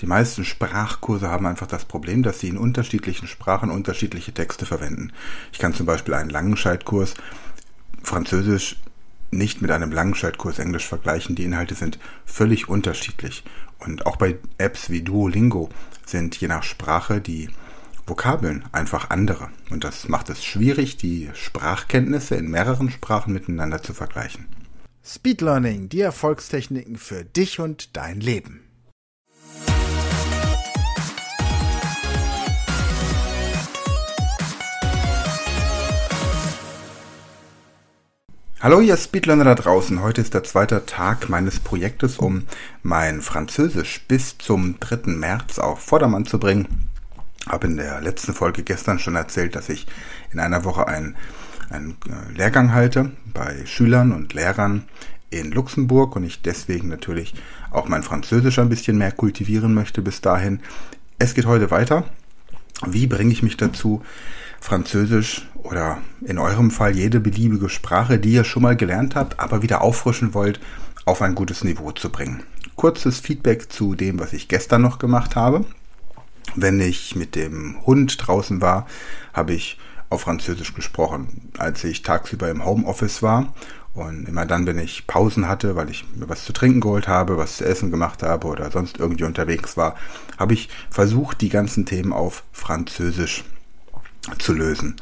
Die meisten Sprachkurse haben einfach das Problem, dass sie in unterschiedlichen Sprachen unterschiedliche Texte verwenden. Ich kann zum Beispiel einen Langenscheitkurs Französisch nicht mit einem Langenscheitkurs Englisch vergleichen. Die Inhalte sind völlig unterschiedlich. Und auch bei Apps wie Duolingo sind je nach Sprache die Vokabeln einfach andere. Und das macht es schwierig, die Sprachkenntnisse in mehreren Sprachen miteinander zu vergleichen. Speed Learning, die Erfolgstechniken für dich und dein Leben. Hallo ihr Speedlearner da draußen. Heute ist der zweite Tag meines Projektes, um mein Französisch bis zum 3. März auf Vordermann zu bringen. Habe in der letzten Folge gestern schon erzählt, dass ich in einer Woche einen, einen äh, Lehrgang halte bei Schülern und Lehrern in Luxemburg und ich deswegen natürlich auch mein Französisch ein bisschen mehr kultivieren möchte bis dahin. Es geht heute weiter. Wie bringe ich mich dazu, Französisch oder in eurem Fall jede beliebige Sprache, die ihr schon mal gelernt habt, aber wieder auffrischen wollt, auf ein gutes Niveau zu bringen. Kurzes Feedback zu dem, was ich gestern noch gemacht habe. Wenn ich mit dem Hund draußen war, habe ich auf Französisch gesprochen. Als ich tagsüber im Homeoffice war und immer dann, wenn ich Pausen hatte, weil ich mir was zu trinken geholt habe, was zu essen gemacht habe oder sonst irgendwie unterwegs war, habe ich versucht, die ganzen Themen auf Französisch zu lösen.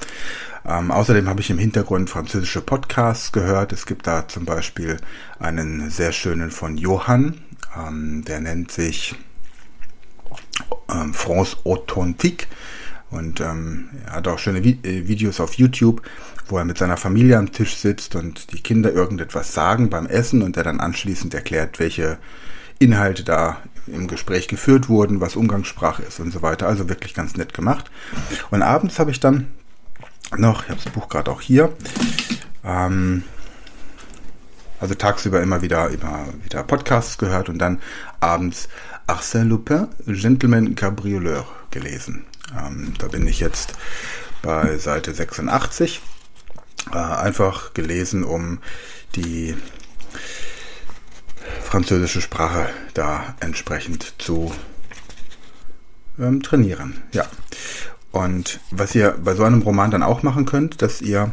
Ähm, außerdem habe ich im Hintergrund französische Podcasts gehört. Es gibt da zum Beispiel einen sehr schönen von Johann, ähm, der nennt sich ähm, France Authentique und ähm, er hat auch schöne Vi äh, Videos auf YouTube, wo er mit seiner Familie am Tisch sitzt und die Kinder irgendetwas sagen beim Essen und er dann anschließend erklärt, welche Inhalte da im Gespräch geführt wurden, was Umgangssprache ist und so weiter. Also wirklich ganz nett gemacht. Und abends habe ich dann noch, ich habe das Buch gerade auch hier, ähm, also tagsüber immer wieder, immer wieder Podcasts gehört und dann abends Arsène Lupin, Gentleman Cabrioleur gelesen. Ähm, da bin ich jetzt bei Seite 86. Äh, einfach gelesen, um die französische Sprache da entsprechend zu ähm, trainieren. Ja. Und was ihr bei so einem Roman dann auch machen könnt, dass ihr,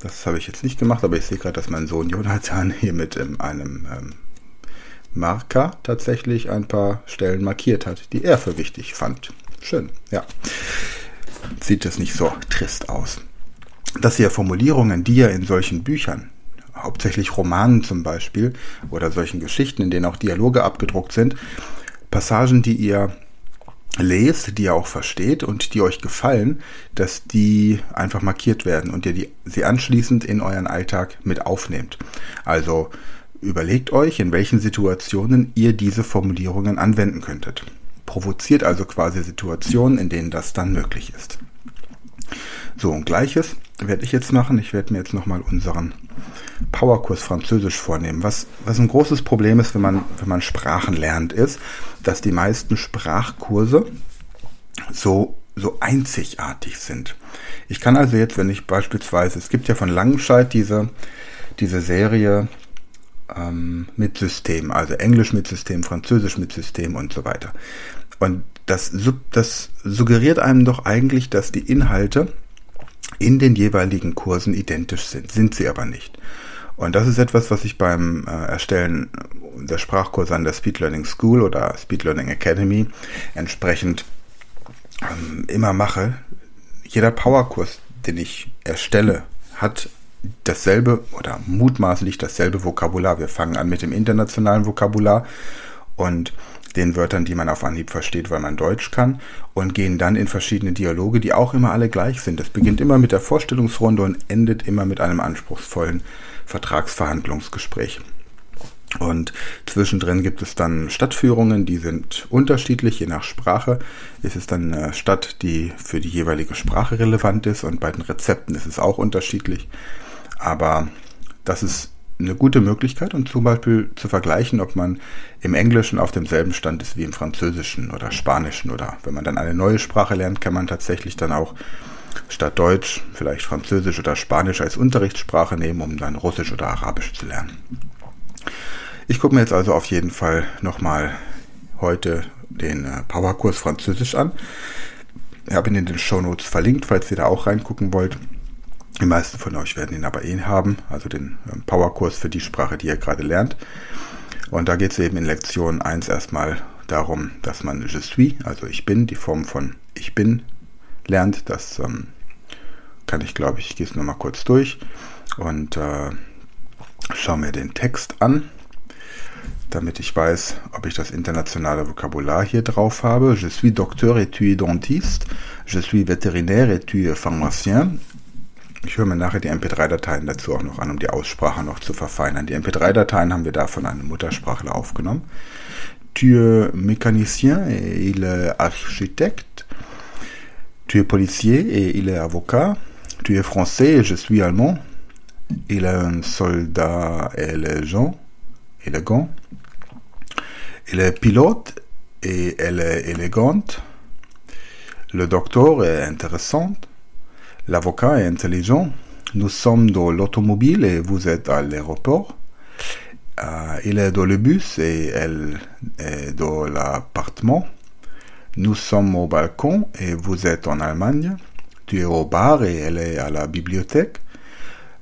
das habe ich jetzt nicht gemacht, aber ich sehe gerade, dass mein Sohn Jonathan hier mit ähm, einem ähm, Marker tatsächlich ein paar Stellen markiert hat, die er für wichtig fand. Schön, ja. Sieht es nicht so trist aus. Dass ihr Formulierungen, die ihr in solchen Büchern hauptsächlich Romanen zum Beispiel oder solchen Geschichten, in denen auch Dialoge abgedruckt sind, Passagen, die ihr lest, die ihr auch versteht und die euch gefallen, dass die einfach markiert werden und ihr die, sie anschließend in euren Alltag mit aufnehmt. Also überlegt euch, in welchen Situationen ihr diese Formulierungen anwenden könntet. Provoziert also quasi Situationen, in denen das dann möglich ist. So, und gleiches werde ich jetzt machen. Ich werde mir jetzt nochmal unseren Powerkurs Französisch vornehmen. Was, was ein großes Problem ist, wenn man, wenn man Sprachen lernt, ist, dass die meisten Sprachkurse so, so einzigartig sind. Ich kann also jetzt, wenn ich beispielsweise, es gibt ja von Langenscheid diese, diese Serie ähm, mit System, also Englisch mit System, Französisch mit System und so weiter. Und das, das suggeriert einem doch eigentlich, dass die Inhalte in den jeweiligen Kursen identisch sind, sind sie aber nicht. Und das ist etwas, was ich beim äh, Erstellen der Sprachkurse an der Speed Learning School oder Speed Learning Academy entsprechend ähm, immer mache. Jeder Powerkurs, den ich erstelle, hat dasselbe oder mutmaßlich dasselbe Vokabular. Wir fangen an mit dem internationalen Vokabular und den Wörtern, die man auf Anhieb versteht, weil man Deutsch kann, und gehen dann in verschiedene Dialoge, die auch immer alle gleich sind. Es beginnt immer mit der Vorstellungsrunde und endet immer mit einem anspruchsvollen Vertragsverhandlungsgespräch. Und zwischendrin gibt es dann Stadtführungen, die sind unterschiedlich, je nach Sprache. Ist es dann eine Stadt, die für die jeweilige Sprache relevant ist und bei den Rezepten ist es auch unterschiedlich. Aber das ist eine gute Möglichkeit, um zum Beispiel zu vergleichen, ob man im Englischen auf demselben Stand ist wie im Französischen oder Spanischen oder wenn man dann eine neue Sprache lernt, kann man tatsächlich dann auch statt Deutsch vielleicht Französisch oder Spanisch als Unterrichtssprache nehmen, um dann Russisch oder Arabisch zu lernen. Ich gucke mir jetzt also auf jeden Fall nochmal heute den äh, Powerkurs Französisch an. Ich habe ihn in den Show Notes verlinkt, falls ihr da auch reingucken wollt. Die meisten von euch werden ihn aber eh haben, also den ähm, Powerkurs für die Sprache, die ihr gerade lernt. Und da geht es eben in Lektion 1 erstmal darum, dass man je suis, also ich bin, die Form von ich bin lernt. Das ähm, kann ich, glaube ich, ich gehe es nochmal kurz durch und äh, schaue mir den Text an, damit ich weiß, ob ich das internationale Vokabular hier drauf habe. Je suis docteur et tu es dentiste. Je suis vétérinaire et tu es pharmacien. Ich höre mir nachher die MP3-Dateien dazu auch noch an, um die Aussprache noch zu verfeinern. Die MP3-Dateien haben wir da von einem Muttersprachler aufgenommen. Tu es mécanicien et il architecte. Tu es policier et il est avocat. Tu es français et je suis allemand. Il est un soldat élégant. élégant. Il est pilote et elle est élégante. Le docteur est intéressant. L'avocat est intelligent. Nous sommes dans l'automobile et vous êtes à l'aéroport. Euh, il est dans le bus et elle est dans l'appartement. Nous sommes au balcon et vous êtes en Allemagne. Tu es au bar et elle est à la bibliothèque.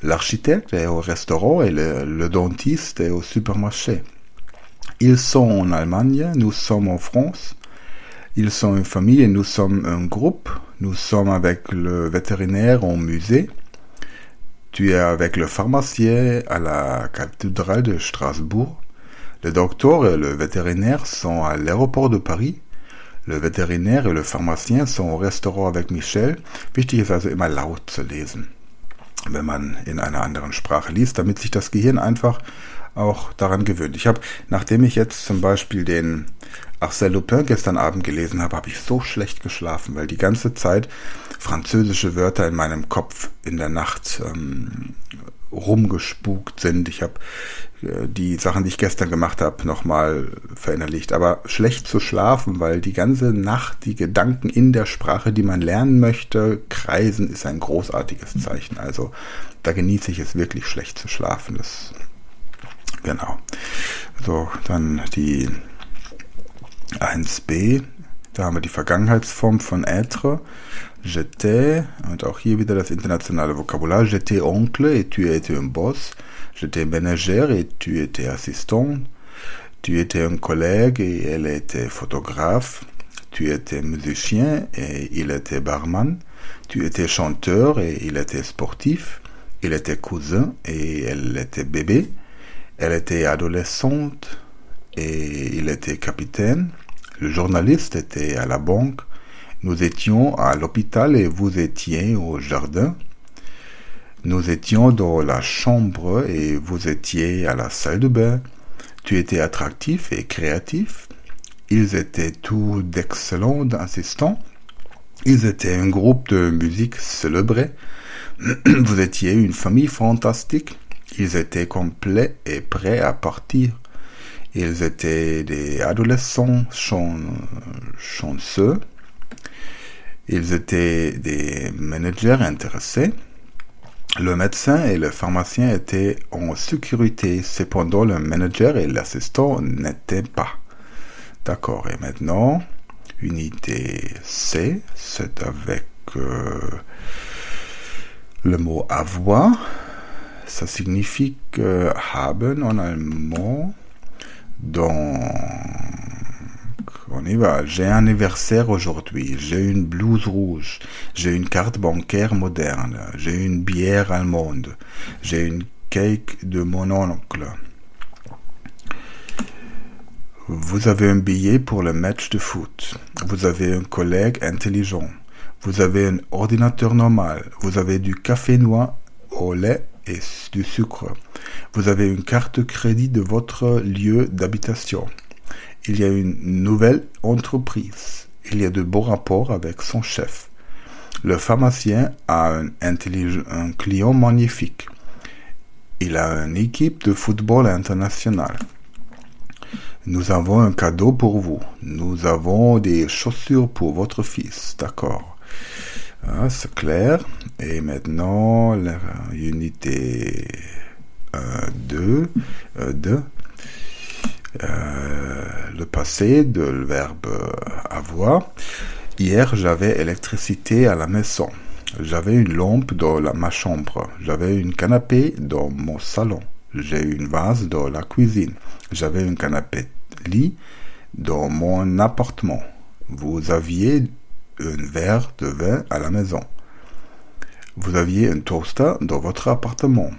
L'architecte est au restaurant et le, dentiste est au supermarché. Ils sont en Allemagne, nous sommes en France. Ils sont une famille et nous sommes un groupe. Nous sommes avec le vétérinaire au musée. Tu es avec le pharmacien à la cathédrale de Strasbourg. Le docteur et le vétérinaire sont à l'aéroport de Paris. Le Veterinär et le Pharmacien sont au Restaurant avec Michel. Wichtig ist also immer laut zu lesen, wenn man in einer anderen Sprache liest, damit sich das Gehirn einfach auch daran gewöhnt. Ich habe, nachdem ich jetzt zum Beispiel den Arsène Lupin gestern Abend gelesen habe, habe ich so schlecht geschlafen, weil die ganze Zeit französische Wörter in meinem Kopf in der Nacht ähm, rumgespukt sind. Ich habe die Sachen, die ich gestern gemacht habe, nochmal verinnerlicht. Aber schlecht zu schlafen, weil die ganze Nacht die Gedanken in der Sprache, die man lernen möchte, kreisen, ist ein großartiges Zeichen. Also da genieße ich es wirklich schlecht zu schlafen. Das genau. So, dann die 1b. Da haben wir die Vergangenheitsform von être. J'étais, und auch hier wieder das internationale Vokabular. J'étais oncle et tu étais un boss. J'étais ménagère et tu étais assistant. Tu étais un collègue et elle était photographe. Tu étais musicien et il était barman. Tu étais chanteur et il était sportif. Il était cousin et elle était bébé. Elle était adolescente et il était capitaine. Le journaliste était à la banque. Nous étions à l'hôpital et vous étiez au jardin. Nous étions dans la chambre et vous étiez à la salle de bain. Tu étais attractif et créatif. Ils étaient tous d'excellents assistants. Ils étaient un groupe de musique célébré. Vous étiez une famille fantastique. Ils étaient complets et prêts à partir. Ils étaient des adolescents chanceux. Ils étaient des managers intéressés. Le médecin et le pharmacien étaient en sécurité, cependant le manager et l'assistant n'étaient pas. D'accord, et maintenant, unité C, c'est avec euh, le mot avoir. Ça signifie que haben en allemand dans on y va. J'ai un anniversaire aujourd'hui. J'ai une blouse rouge. J'ai une carte bancaire moderne. J'ai une bière allemande. J'ai une cake de mon oncle. Vous avez un billet pour le match de foot. Vous avez un collègue intelligent. Vous avez un ordinateur normal. Vous avez du café noir au lait et du sucre. Vous avez une carte crédit de votre lieu d'habitation. Il y a une nouvelle entreprise. Il y a de beaux rapports avec son chef. Le pharmacien a un, client magnifique. Il a une équipe de football international. Nous avons un cadeau pour vous. Nous avons des chaussures pour votre fils. D'accord. Ah, c'est clair. Et maintenant, l'unité 2, 2. Le passé de le verbe avoir. Hier, j'avais électricité à la maison. J'avais une lampe dans ma chambre. J'avais une canapé dans mon salon. J'ai une vase dans la cuisine. J'avais une canapé lit dans mon appartement. Vous aviez un verre de vin à la maison. Vous aviez un toaster dans votre appartement.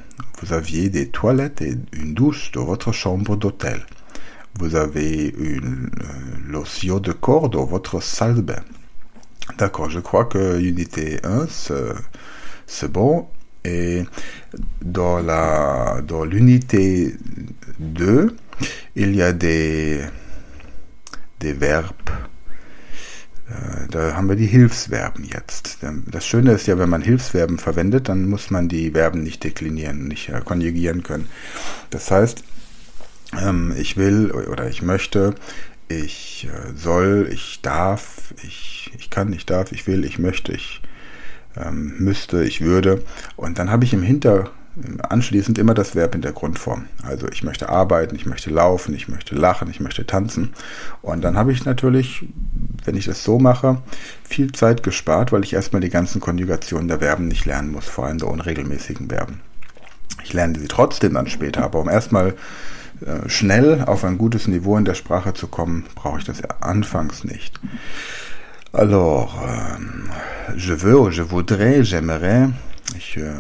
Vous aviez des toilettes et une douche dans votre chambre d'hôtel. Vous avez une euh, lotion de corps dans votre salle de bain. D'accord, je crois que unité 1, c'est bon. Et dans la dans l'unité 2, il y a des, des Verb. Äh, da haben wir die Hilfsverben jetzt. Das Schöne ist ja, wenn man Hilfsverben verwendet, dann muss man die Verben nicht deklinieren, nicht äh, konjugieren können. Das heißt, ähm, ich will oder ich möchte, ich äh, soll, ich darf, ich, ich kann, ich darf, ich will, ich möchte, ich ähm, müsste, ich würde. Und dann habe ich im Hinter, anschließend immer das Verb in der Grundform. Also ich möchte arbeiten, ich möchte laufen, ich möchte lachen, ich möchte tanzen. Und dann habe ich natürlich, wenn ich das so mache, viel Zeit gespart, weil ich erstmal die ganzen Konjugationen der Verben nicht lernen muss, vor allem der unregelmäßigen Verben. Ich lerne sie trotzdem dann später, aber um erstmal schnell auf ein gutes Niveau in der Sprache zu kommen, brauche ich das anfangs nicht. Alors, euh, je veux, je voudrais, j'aimerais. Ich, äh,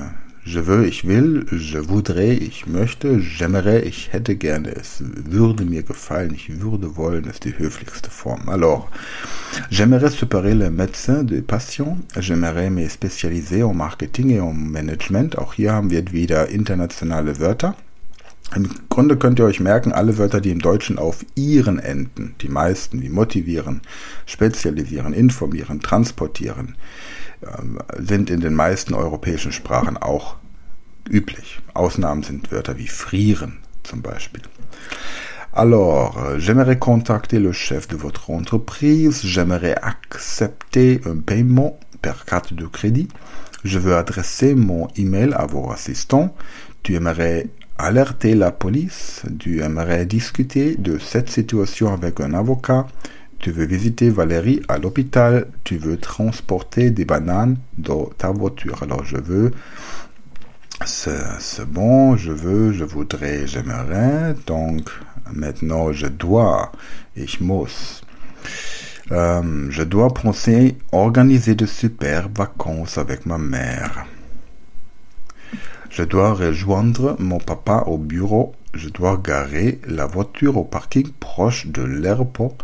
je veux, ich will. Je voudrais, ich möchte. J'aimerais, ich hätte gerne. Es würde mir gefallen. Ich würde wollen, ist die höflichste Form. Alors, j'aimerais séparer le médecin de patients. J'aimerais me spécialiser en Marketing et en Management. Auch hier haben wir wieder internationale Wörter. Im Grunde könnt ihr euch merken, alle Wörter, die im Deutschen auf ihren enden, die meisten, wie motivieren, spezialisieren, informieren, transportieren, ähm, sind in den meisten europäischen Sprachen auch üblich. Ausnahmen sind Wörter wie frieren zum Beispiel. Alors, j'aimerais contacter le chef de votre entreprise, j'aimerais accepter un paiement per carte de crédit, je veux adresser mon email à vos assistants, tu aimerais alerter la police, tu aimerais discuter de cette situation avec un avocat, tu veux visiter Valérie à l'hôpital, tu veux transporter des bananes dans ta voiture. Alors je veux, c'est bon, je veux, je voudrais, j'aimerais, donc maintenant je dois. Euh, je dois penser organiser de super vacances avec ma mère. Je dois rejoindre mon papa au bureau. Je dois garer la voiture au parking proche de l'aéroport.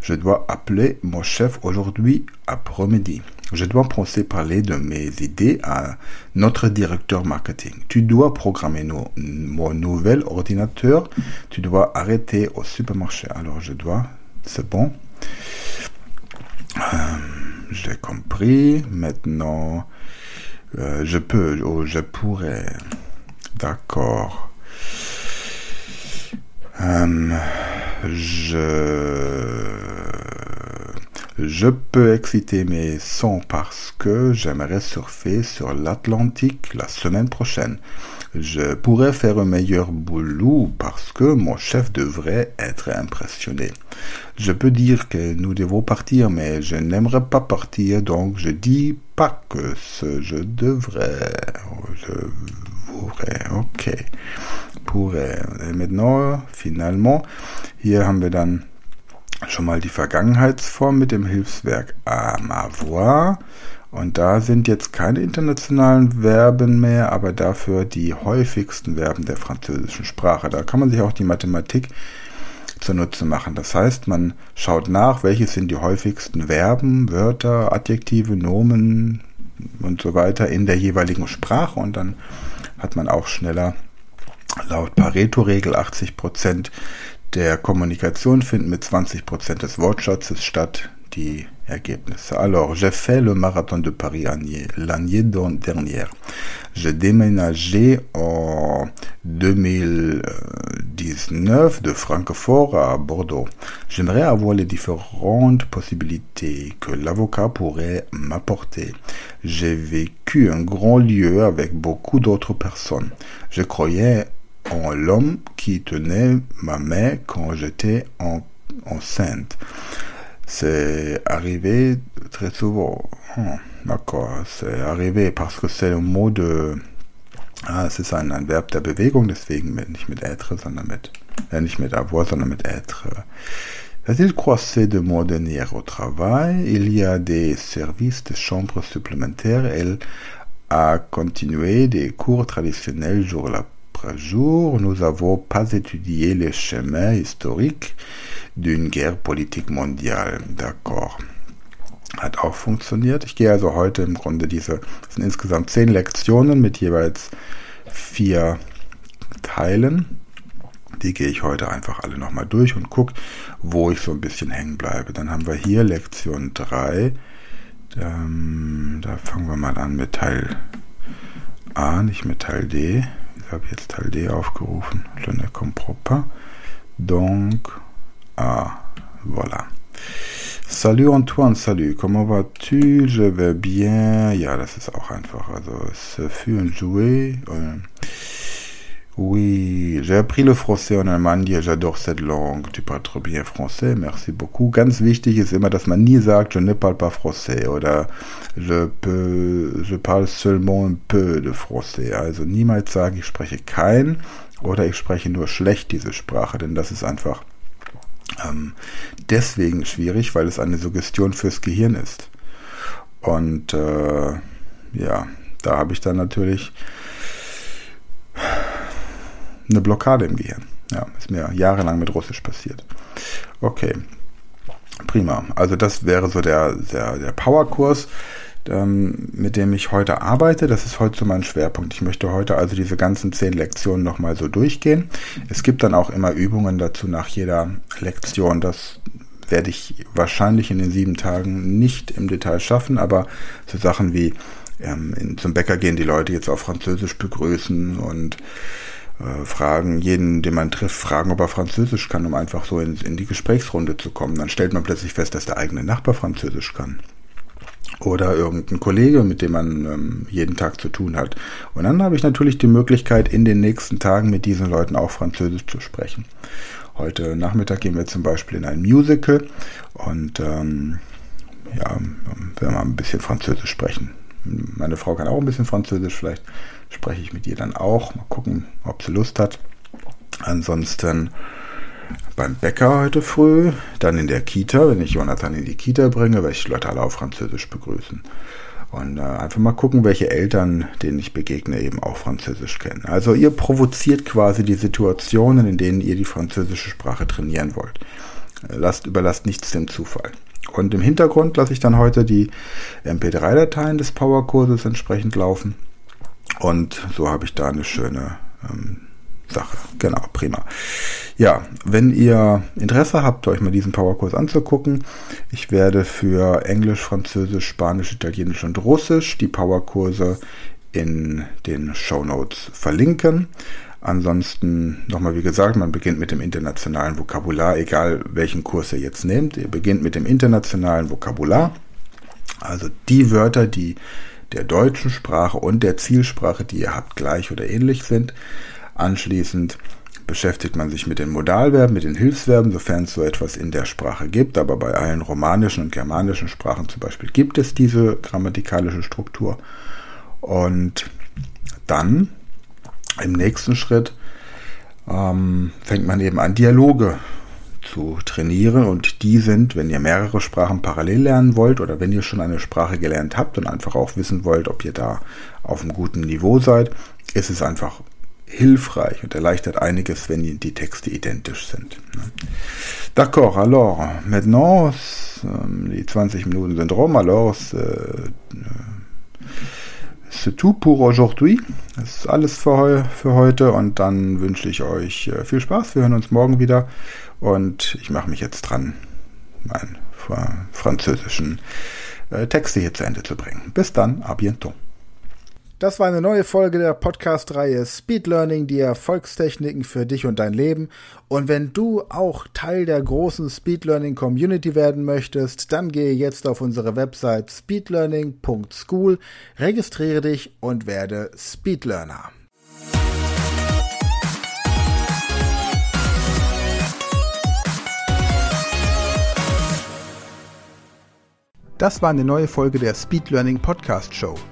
Je dois appeler mon chef aujourd'hui après-midi. Je dois penser parler de mes idées à notre directeur marketing. Tu dois programmer mon nouvel ordinateur. Tu dois arrêter au supermarché. Alors je dois, c'est bon. Euh, j'ai compris. Maintenant, euh, je peux, ou je pourrais. D'accord. Euh, je, je peux exciter mes sons parce que j'aimerais surfer sur l'Atlantique la semaine prochaine. Je pourrais faire un meilleur boulot parce que mon chef devrait être impressionné. Je peux dire que nous devons partir, mais je n'aimerais pas partir, donc je dis pas que je devrais. Je voudrais, ok. Pourrais. Et maintenant, finalement, hier haben wir dann schon mal die Vergangenheitsform mit dem Hilfswerk avoir. Und da sind jetzt keine internationalen Verben mehr, aber dafür die häufigsten Verben der französischen Sprache. Da kann man sich auch die Mathematik zunutze machen. Das heißt, man schaut nach, welche sind die häufigsten Verben, Wörter, Adjektive, Nomen und so weiter in der jeweiligen Sprache und dann hat man auch schneller laut Pareto-Regel 80 Prozent der Kommunikation finden mit 20 Prozent des Wortschatzes statt. Die. Alors, j'ai fait le marathon de Paris l'année dernière. J'ai déménagé en 2019 de Francfort à Bordeaux. J'aimerais avoir les différentes possibilités que l'avocat pourrait m'apporter. J'ai vécu un grand lieu avec beaucoup d'autres personnes. Je croyais en l'homme qui tenait ma main quand j'étais en, enceinte. C'est arrivé très souvent. Hm, D'accord, c'est arrivé parce que c'est un mot de. Ah, es ist ein, ein Verb der Bewegung, deswegen mit, nicht mit être, sondern mit. Nicht mit avoir, sondern mit être. A-t-il croisé de mots de au travail? Il y a des services de chambre supplémentaires. Elle a continué des cours traditionnels jour après jour. Nous n'avons pas étudié les chemins historiques d'une guerre politique mondiale. D'accord. Hat auch funktioniert. Ich gehe also heute im Grunde diese, das sind insgesamt zehn Lektionen mit jeweils vier Teilen. Die gehe ich heute einfach alle nochmal durch und gucke, wo ich so ein bisschen hängen bleibe. Dann haben wir hier Lektion 3. Ähm, da fangen wir mal an mit Teil A, nicht mit Teil D. Jetzt Teil D aufgerufen. Je ne comprends pas. Donc, Ah, voilà. Salut Antoine, salut, comment vas-tu? Je vais bien. Ja, das ist auch einfach. Also, es fut un jouet. Oui, j'ai appris le français en Allemagne, j'adore cette langue. Tu parles trop bien français, merci beaucoup. Ganz wichtig ist immer, dass man nie sagt, je ne parle pas français oder je peux, je parle seulement un peu de français. Also niemals sagen, ich spreche kein oder ich spreche nur schlecht diese Sprache, denn das ist einfach ähm, deswegen schwierig, weil es eine Suggestion fürs Gehirn ist. Und äh, ja, da habe ich dann natürlich eine Blockade im Gehirn. Ja, ist mir jahrelang mit Russisch passiert. Okay, prima. Also das wäre so der, der, der Powerkurs ähm, mit dem ich heute arbeite. Das ist heute so mein Schwerpunkt. Ich möchte heute also diese ganzen zehn Lektionen nochmal so durchgehen. Es gibt dann auch immer Übungen dazu nach jeder Lektion. Das werde ich wahrscheinlich in den sieben Tagen nicht im Detail schaffen, aber so Sachen wie ähm, in, zum Bäcker gehen die Leute jetzt auf Französisch begrüßen und äh, fragen, jeden, den man trifft, fragen, ob er Französisch kann, um einfach so in, in die Gesprächsrunde zu kommen. Dann stellt man plötzlich fest, dass der eigene Nachbar Französisch kann oder irgendein Kollege, mit dem man ähm, jeden Tag zu tun hat. Und dann habe ich natürlich die Möglichkeit, in den nächsten Tagen mit diesen Leuten auch Französisch zu sprechen. Heute Nachmittag gehen wir zum Beispiel in ein Musical und ähm, ja, werden wir ein bisschen Französisch sprechen. Meine Frau kann auch ein bisschen Französisch, vielleicht spreche ich mit ihr dann auch. Mal gucken, ob sie Lust hat. Ansonsten beim Bäcker heute früh, dann in der Kita, wenn ich Jonathan in die Kita bringe, werde ich Leute alle auf Französisch begrüßen. Und äh, einfach mal gucken, welche Eltern, denen ich begegne, eben auch Französisch kennen. Also ihr provoziert quasi die Situationen, in denen ihr die französische Sprache trainieren wollt. Äh, lasst, überlasst nichts dem Zufall. Und im Hintergrund lasse ich dann heute die MP3-Dateien des Powerkurses entsprechend laufen. Und so habe ich da eine schöne ähm, Sache. Genau, prima. Ja, wenn ihr Interesse habt, euch mal diesen Powerkurs anzugucken, ich werde für Englisch, Französisch, Spanisch, Italienisch und Russisch die Powerkurse in den Show Notes verlinken. Ansonsten nochmal wie gesagt, man beginnt mit dem internationalen Vokabular, egal welchen Kurs ihr jetzt nehmt. Ihr beginnt mit dem internationalen Vokabular, also die Wörter, die der deutschen Sprache und der Zielsprache, die ihr habt, gleich oder ähnlich sind. Anschließend beschäftigt man sich mit den Modalverben, mit den Hilfsverben, sofern es so etwas in der Sprache gibt. Aber bei allen romanischen und germanischen Sprachen zum Beispiel gibt es diese grammatikalische Struktur. Und dann im nächsten Schritt ähm, fängt man eben an, Dialoge zu trainieren. Und die sind, wenn ihr mehrere Sprachen parallel lernen wollt oder wenn ihr schon eine Sprache gelernt habt und einfach auch wissen wollt, ob ihr da auf einem guten Niveau seid, ist es einfach hilfreich und erleichtert einiges, wenn die Texte identisch sind. D'accord, alors, maintenant, ähm, die 20 Minuten sind rum, alors, euh, c'est tout pour aujourd'hui. Das ist alles für, für heute und dann wünsche ich euch äh, viel Spaß. Wir hören uns morgen wieder und ich mache mich jetzt dran, meinen französischen äh, Texte hier zu Ende zu bringen. Bis dann, à bientôt. Das war eine neue Folge der Podcast-Reihe Speed Learning, die Erfolgstechniken für dich und dein Leben. Und wenn du auch Teil der großen Speed Learning Community werden möchtest, dann gehe jetzt auf unsere Website speedlearning.school, registriere dich und werde Speedlearner. Das war eine neue Folge der Speed Learning Podcast Show.